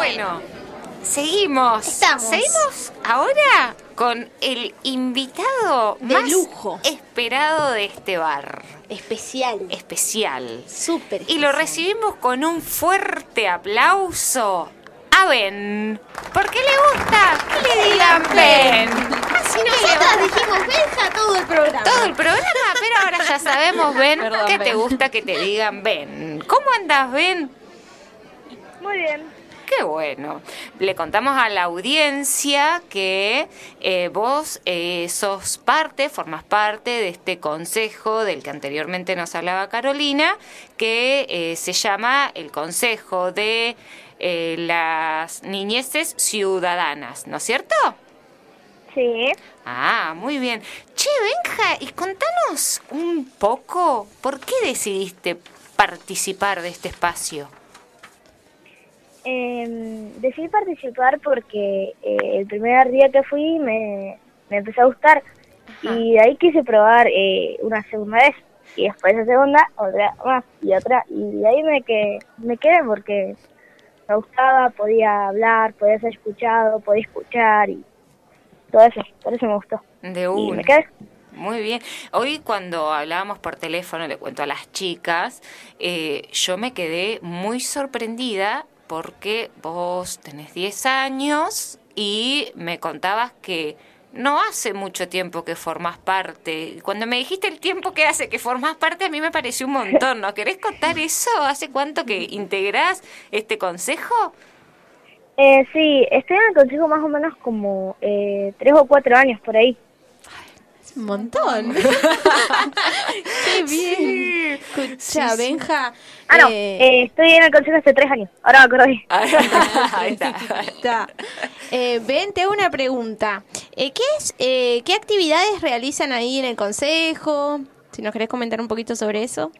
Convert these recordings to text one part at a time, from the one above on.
Bueno, seguimos. Estamos. Seguimos ahora con el invitado De más lujo. esperado de este bar. Especial. Especial. Súper. Y lo recibimos con un fuerte aplauso a Ben. ¿Por qué le gusta que le digan Ben? Así no le va- Nosotras dijimos Benja todo el programa. todo el programa, pero ahora ya sabemos, Ben, Perdón, que te gusta que te digan Ben. ¿Cómo andas, Ben? Muy bien. Qué bueno. Le contamos a la audiencia que eh, vos eh, sos parte, formas parte de este consejo del que anteriormente nos hablaba Carolina, que eh, se llama el Consejo de las Niñeces Ciudadanas, ¿no es cierto? Sí. Ah, muy bien. Che, Benja, y contanos un poco, ¿por qué decidiste participar de este espacio? Eh, decidí participar porque eh, el primer día que fui me, me empezó a gustar y de ahí quise probar eh, una segunda vez y después la segunda otra más y otra y de ahí me, que, me quedé porque me gustaba, podía hablar, podía ser escuchado, podía escuchar y todo eso, por eso me gustó. De Y una. me quedé. Muy bien. Hoy cuando hablábamos por teléfono, le cuento a las chicas, eh, yo me quedé muy sorprendida porque vos tenés 10 años y me contabas que no hace mucho tiempo que formás parte. Cuando me dijiste el tiempo que hace que formás parte, a mí me pareció un montón. ¿No querés contar eso? ¿Hace cuánto que integrás este consejo? Eh, sí, estoy en el consejo más o menos como eh, tres o cuatro años por ahí. Es un montón. Qué bien. Escucha, Benja. Ah, no, eh, eh, estoy en el consejo hace tres años. Ahora me acordé. Ahí está. está. Eh, ben, te hago una pregunta. Eh, ¿qué, es, eh, ¿Qué actividades realizan ahí en el consejo? Si nos querés comentar un poquito sobre eso.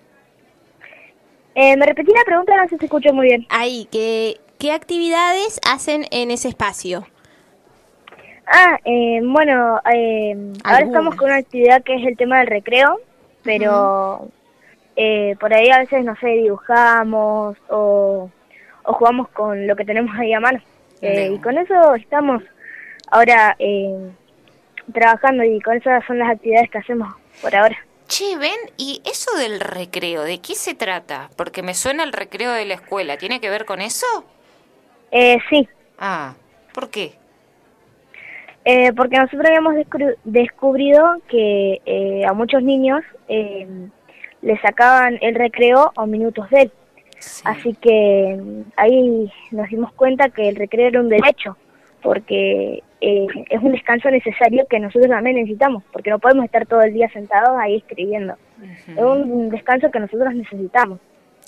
Eh, me repetí la pregunta, no sé si se escuchó muy bien. Ahí, ¿qué, ¿qué actividades hacen en ese espacio? Ah, eh, bueno, eh, ahora estamos con una actividad que es el tema del recreo, pero eh, por ahí a veces, no sé, dibujamos o, o jugamos con lo que tenemos ahí a mano. Eh, y con eso estamos ahora eh, trabajando y con esas son las actividades que hacemos por ahora. Che, ven, ¿y eso del recreo, de qué se trata? Porque me suena el recreo de la escuela, ¿tiene que ver con eso? Eh, sí, Ah, ¿por qué? Eh, porque nosotros habíamos descubri- descubrido que eh, a muchos niños eh, les sacaban el recreo o minutos de él. Sí. Así que mm, ahí nos dimos cuenta que el recreo era un derecho, porque eh, es un descanso necesario que nosotros también necesitamos, porque no podemos estar todo el día sentados ahí escribiendo. Es un descanso que nosotros necesitamos.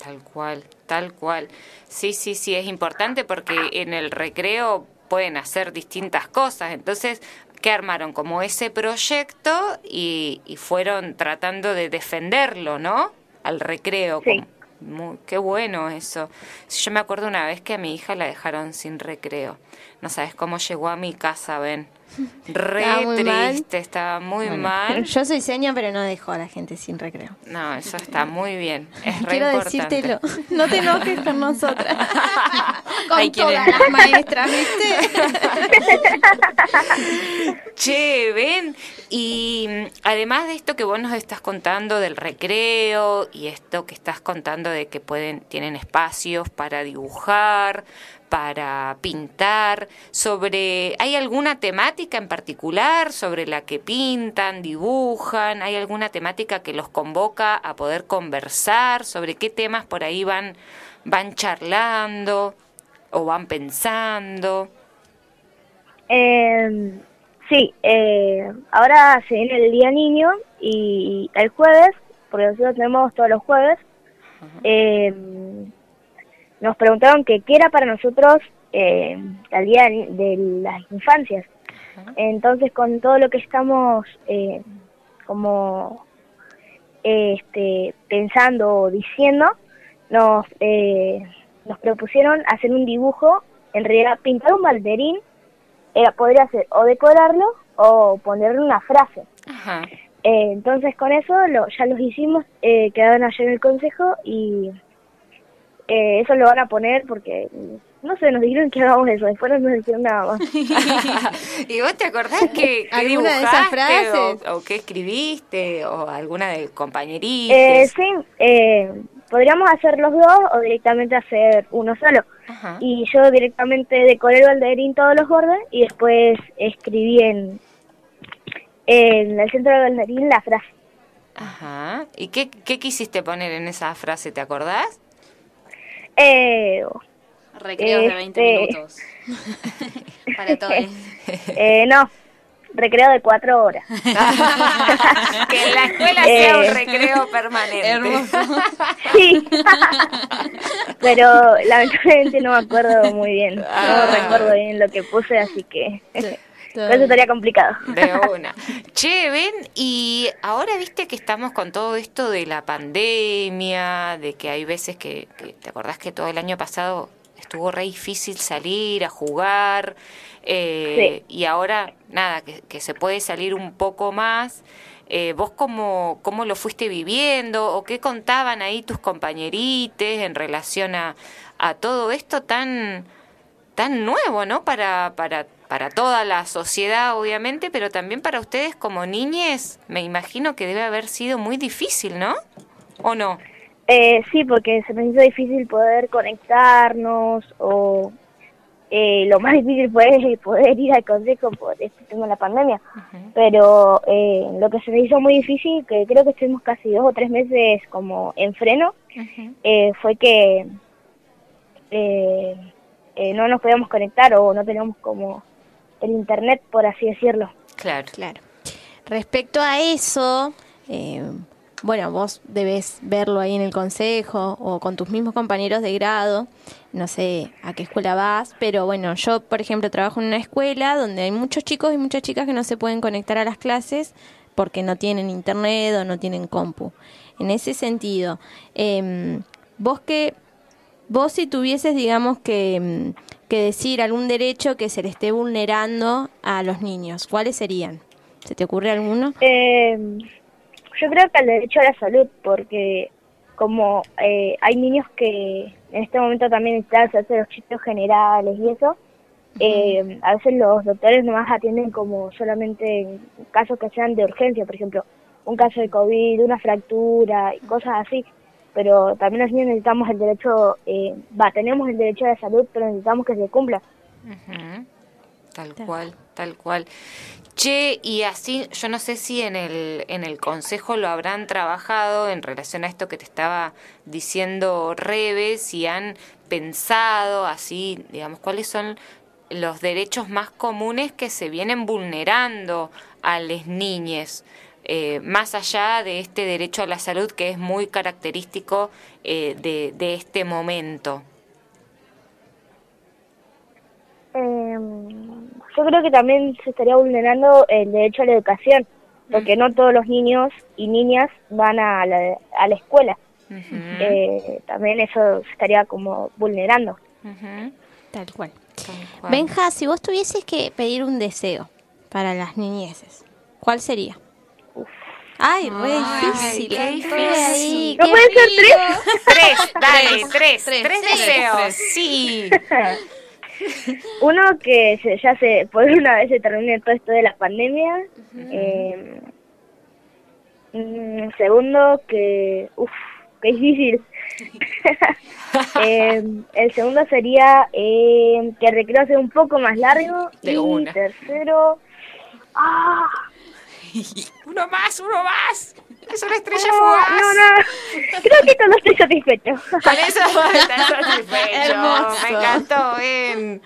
Tal cual, tal cual. Sí, sí, sí, es importante porque en el recreo pueden hacer distintas cosas. Entonces, ¿qué armaron? Como ese proyecto y, y fueron tratando de defenderlo, ¿no? Al recreo. Sí. muy- qué bueno eso. Yo me acuerdo una vez que a mi hija la dejaron sin recreo. No sabes cómo llegó a mi casa, ven. Re Estaba mal. triste, estaba muy mal. Yo soy seña, pero no dejo a la gente sin recreo. No, eso está muy bien. Es re Quiero importante. decírtelo. No te enojes con nosotras. con quienes todas las maestras, ¿viste? Che, ven, y mm, además de esto que vos nos estás contando del recreo y esto que estás contando de que pueden tienen espacios para dibujar, para pintar, sobre ¿hay alguna temática en particular sobre la que pintan, dibujan? ¿Hay alguna temática que los convoca a poder conversar sobre qué temas por ahí van van charlando o van pensando? Eh, sí, eh, ahora se viene el Día Niño y el jueves, porque nosotros tenemos todos los jueves, eh, nos preguntaron que qué era para nosotros eh, el Día de las Infancias. Entonces, con todo lo que estamos eh, como este, pensando o diciendo, nos, eh, nos propusieron hacer un dibujo, en realidad pintar un balderín, era, podría ser o decorarlo o ponerle una frase. Ajá. Eh, entonces con eso lo, ya los hicimos, eh, quedaron ayer en el consejo y eh, eso lo van a poner porque, no sé, nos dijeron que hagamos eso, después no nos dijeron nada más. ¿Y vos te acordás que, que ¿Alguna de esas frases? O, o qué escribiste o alguna de compañeritos? Eh, sí, eh, podríamos hacer los dos o directamente hacer uno solo. Ajá. Y yo directamente decoré el balderín todos los bordes y después escribí en, en el centro del balderín la frase. Ajá. ¿Y qué, qué quisiste poner en esa frase? ¿Te acordás? Eh, Recreos de 20 Este- minutos. Para todos. eh, no, recreo de cuatro horas. que en la escuela sea un Eh. recreo permanente. Sí, pero lamentablemente no me acuerdo muy bien. Ah. No recuerdo bien lo que puse, así que Eso estaría complicado. De una. Che, ven, y ahora viste que estamos con todo esto de la pandemia, de que hay veces que, que- ¿te acordás que todo el año pasado estuvo re difícil salir a jugar? Eh, Y ahora, nada, que, que se puede salir un poco más. Eh, ¿Vos cómo, cómo lo fuiste viviendo o qué contaban ahí tus compañerites en relación a, a todo esto tan tan nuevo, ¿no? Para, para, para toda la sociedad, obviamente, pero también para ustedes como niñes, me imagino que debe haber sido muy difícil, ¿no? ¿O no? Eh, sí, porque se me hizo difícil poder conectarnos o eh, lo más difícil fue poder ir al consejo por este tema de la pandemia. Pero eh, lo que se me hizo muy difícil, que creo que estuvimos casi dos o tres meses como en freno, eh, fue que eh, eh, no nos podíamos conectar o no teníamos como el internet, por así decirlo. Claro. Claro. Respecto a eso, eh, bueno, vos debes verlo ahí en el consejo o con tus mismos compañeros de grado. No sé a qué escuela vas, pero bueno, yo, por ejemplo, trabajo en una escuela donde hay muchos chicos y muchas chicas que no se pueden conectar a las clases porque no tienen internet o no tienen compu. En ese sentido, em, vos que Vos si tuvieses, digamos, que, mm, que decir algún derecho que se le esté vulnerando a los niños, ¿cuáles serían? ¿Se te ocurre alguno? Eh, yo creo que el derecho a la salud, porque como eh, hay niños que en este momento también están hacer los chistes generales y eso, eh, a veces los doctores nomás atienden como solamente en casos que sean de urgencia, por ejemplo, un caso de COVID, una fractura y cosas así. Pero también niños necesitamos el derecho, eh, va, tenemos el derecho a la salud, pero necesitamos que se cumpla. Ujú. Tal cual, tal cual. Che, y así, yo no sé si en el, en el consejo lo habrán trabajado en relación a esto que te estaba diciendo Rebe, si han pensado así, digamos, cuáles son los derechos más comunes que se vienen vulnerando a las niñas, eh, más allá de este derecho a la salud que es muy característico eh, de, de este momento. Eh, yo creo que también se estaría vulnerando el derecho a la educación, porque no todos los niños y niñas van a la, a la escuela. Eh, también eso se estaría como vulnerando. ujú, Tal cual. tal cual. Benja, si vos tuvieses que pedir un deseo para las niñeces, ¿cuál sería? Ay, re Ay, difícil. qué difícil. ahí, ¿No qué pueden ser frío. Tres, dale, tres, tres, tres, deseos, tres. sí. Uno que se- ya se por una vez se termine todo esto de la pandemia. Eh, mm, segundo que, uff, qué difícil. Eh, el segundo sería eh, que el recreo sea un poco más largo. De y una. tercero, ah, Uno más, uno más. Es una estrella no, fugaz. no, no, creo que todo estoy satisfecho. Con eso estás satisfecho. Me encantó, Ben.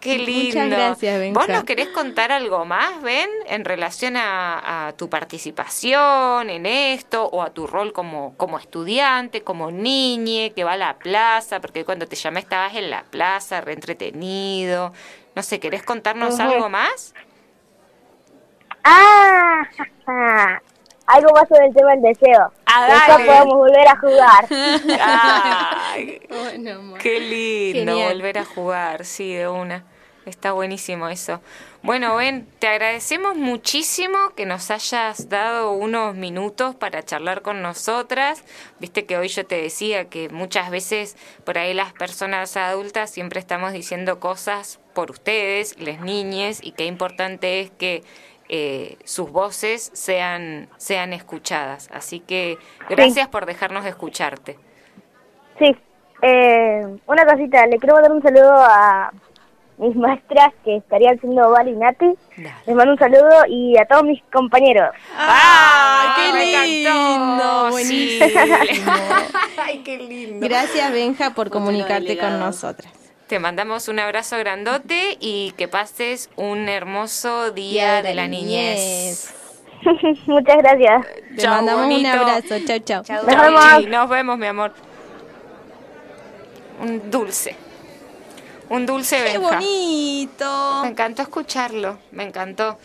Qué Muchas lindo. gracias, Benja. ¿Vos nos querés contar algo más, Ben, en relación a, a tu participación en esto o a tu rol como, como estudiante, como niñe que va a la plaza? Porque cuando te llamé estabas en la plaza, re entretenido. No sé, ¿querés contarnos algo más? Ah, algo más sobre el tema del deseo. Ah, Después podemos volver a jugar. Ay, Bueno, amor. qué lindo Genial. volver a jugar, sí, de una. está buenísimo eso. Bueno, Ben, te agradecemos muchísimo que nos hayas dado unos minutos para charlar con nosotras. Viste que hoy yo te decía que muchas veces por ahí las personas adultas siempre estamos diciendo cosas por ustedes, les niñes, y qué importante es que eh, sus voces sean, sean escuchadas. Así que gracias por dejarnos escucharte. Sí, eh, una cosita, le quiero mandar un saludo a mis maestras que estarían siendo Val y Nati. Les mando un saludo y a todos mis compañeros. ¡Ah, qué lindo! Buenísimo. Ay, qué lindo. Gracias, Benja, por comunicarte con nosotras. Te mandamos un abrazo grandote y que pases un hermoso día, de, la niñez. Muchas gracias. Te mandamos un abrazo. Chau, chau. Nos vemos. Nos vemos, mi amor. Un dulce. Un dulce ¡Qué Benja. bonito! Me encantó escucharlo, me encantó.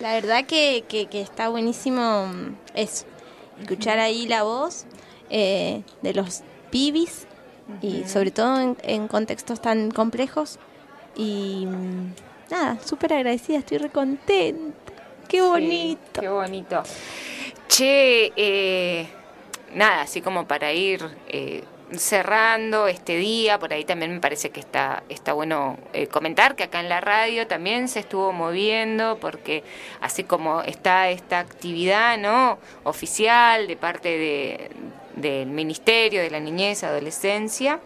La verdad que, que, que está buenísimo mm, eso, escuchar ahí la voz eh, de los pibis y sobre todo en, en contextos tan complejos y mm, nada, súper agradecida, estoy recontenta. ¡Qué bonito! Sí, qué bonito. Che, eh, nada, así como para ir eh, cerrando este día, por ahí también me parece que está, está bueno eh, comentar que acá en la radio también se estuvo moviendo, porque así como está esta actividad no oficial de parte de, del Ministerio de la Niñez y Adolescencia,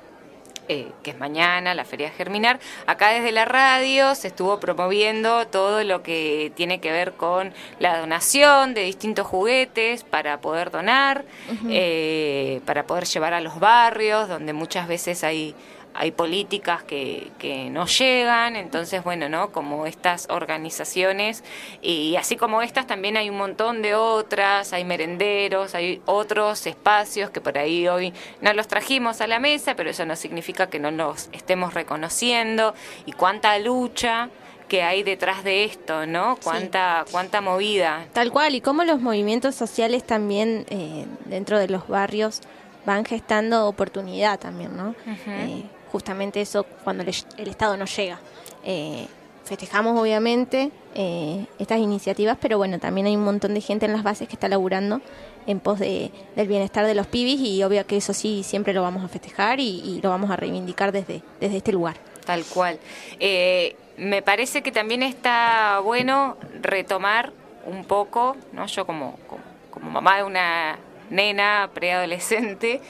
eh, que es mañana, la Feria Germinar. Acá desde la radio se estuvo promoviendo todo lo que tiene que ver con la donación de distintos juguetes para poder donar, eh, para poder llevar a los barrios, donde muchas veces hay hay políticas que, que no llegan, entonces, bueno, ¿no? Como estas organizaciones, y así como estas, también hay un montón de otras, hay merenderos, hay otros espacios que por ahí hoy no los trajimos a la mesa, pero eso no significa que no los estemos reconociendo, y cuánta lucha que hay detrás de esto, ¿no? Cuánta, cuánta movida. Tal cual, y cómo los movimientos sociales también eh, dentro de los barrios van gestando oportunidad también, ¿no? Eh, justamente eso cuando el, Estado no llega. Eh, festejamos obviamente eh, estas iniciativas, pero bueno, también hay un montón de gente en las bases que está laburando en pos de, del bienestar de los pibis y obvio que eso sí siempre lo vamos a festejar y, lo vamos a reivindicar desde, desde este lugar. Tal cual. Eh, me parece que también está bueno retomar un poco, ¿no? Yo como, como, como mamá de una nena preadolescente,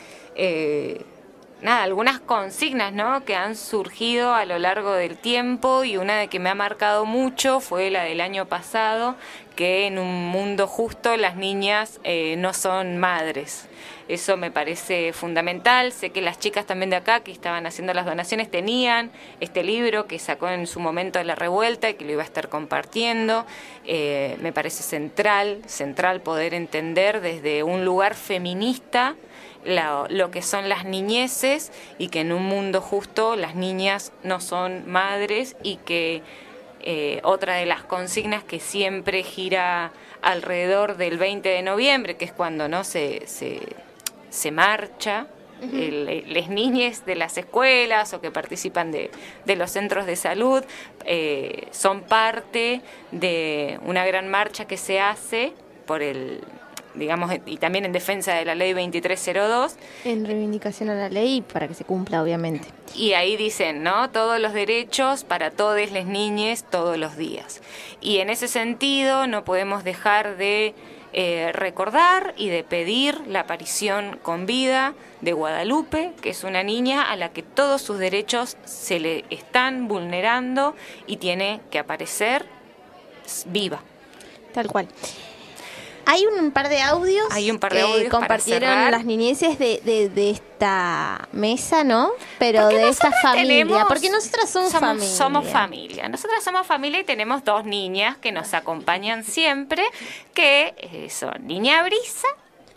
nada, algunas consignas, ¿no? Que han surgido a lo largo del tiempo y una de que me ha marcado mucho fue la del año pasado, que en un mundo justo las niñas eh, no son madres. Eso me parece fundamental. Sé que las chicas también de acá que estaban haciendo las donaciones tenían este libro que sacó en su momento de la revuelta y que lo iba a estar compartiendo. Eh, me parece central, central poder entender desde un lugar feminista la, lo que son las niñeces y que en un mundo justo las niñas no son madres y que eh, otra de las consignas que siempre gira alrededor del 20 de noviembre, que es cuando no se, se, se marcha, el, les niñes de las escuelas o que participan de, de los centros de salud eh, son parte de una gran marcha que se hace por el digamos y también en defensa de la ley 2302 En reivindicación a la ley para que se cumpla, obviamente. y ahí dicen, ¿no? Todos los derechos para todas las niñas todos los días. Y en ese sentido no podemos dejar de eh, recordar y de pedir la aparición con vida de Guadalupe, que es una niña a la que todos sus derechos se le están vulnerando y tiene que aparecer viva. Tal cual. Hay un, par de audios. Hay un par de que audios compartieron las niñeces de, de, de esta mesa, ¿no? Pero de esta familia. tenemos- porque nosotras somos, familia. Somos familia. Nosotras somos familia y tenemos dos niñas que nos acompañan siempre, que eh, son Niña Brisa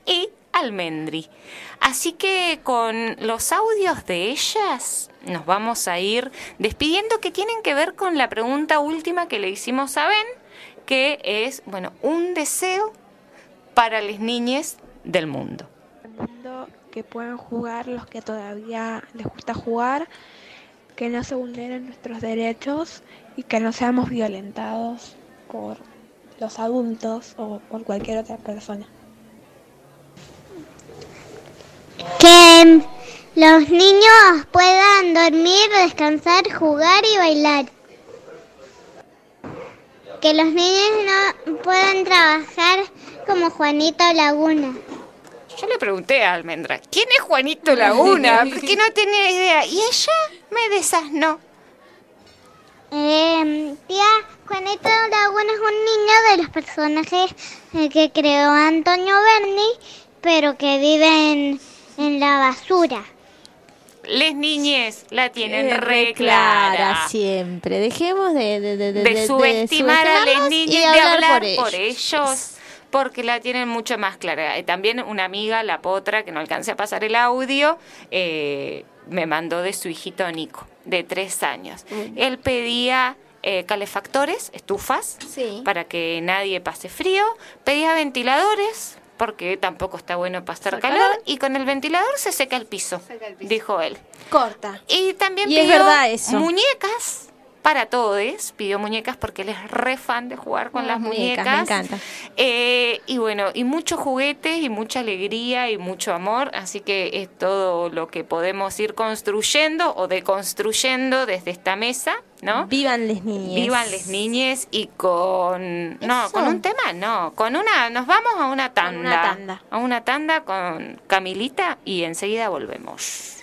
y Almendri. Así que con los audios de ellas nos vamos a ir despidiendo que tienen que ver con la pregunta última que le hicimos a Ben, que es, bueno, un deseo para las niñas del mundo. mundo que puedan jugar los que todavía les gusta jugar que no se vulneren nuestros derechos y que no seamos violentados por los adultos o por cualquier otra persona. Que los niños puedan dormir, descansar, jugar y bailar. Que los niños no puedan trabajar como Juanito Laguna. Yo le pregunté a Almendra, ¿quién es Juanito Laguna? Porque no tenía idea. Y ella me desasnó. Eh, tía, Juanito Laguna es un niño de los personajes eh, que creó Antonio Berni, pero que viven en la basura. Les niñes la tienen Eh, re clara. siempre. Dejemos de, de, de, de- de de- subestimar a subestimarlos las y niñas de hablar por por ellos. Porque la tienen mucho más clara. También una amiga, la potra, que no alcancé a pasar el audio, eh, me mandó de su hijito Nico, de tres años. Él pedía eh, calefactores, estufas, Sí. para que nadie pase frío, pedía ventiladores, porque tampoco está bueno pasar calor, y con el ventilador se seca el piso, Seca el piso. dijo él. Corta. Y también Y es verdad eso. muñecas para todos. Pidió muñecas porque él es re fan de jugar con Ah, las muñecas, muñecas. me encanta. Eh, y bueno, y muchos juguetes y mucha alegría y mucho amor. Así que es todo lo que podemos ir construyendo o deconstruyendo desde esta mesa, ¿no? Vivan les niñas. Vivan les niñes y con no, con un tema no, con una nos vamos a una tanda. una tanda. A una tanda con Camilita y enseguida volvemos.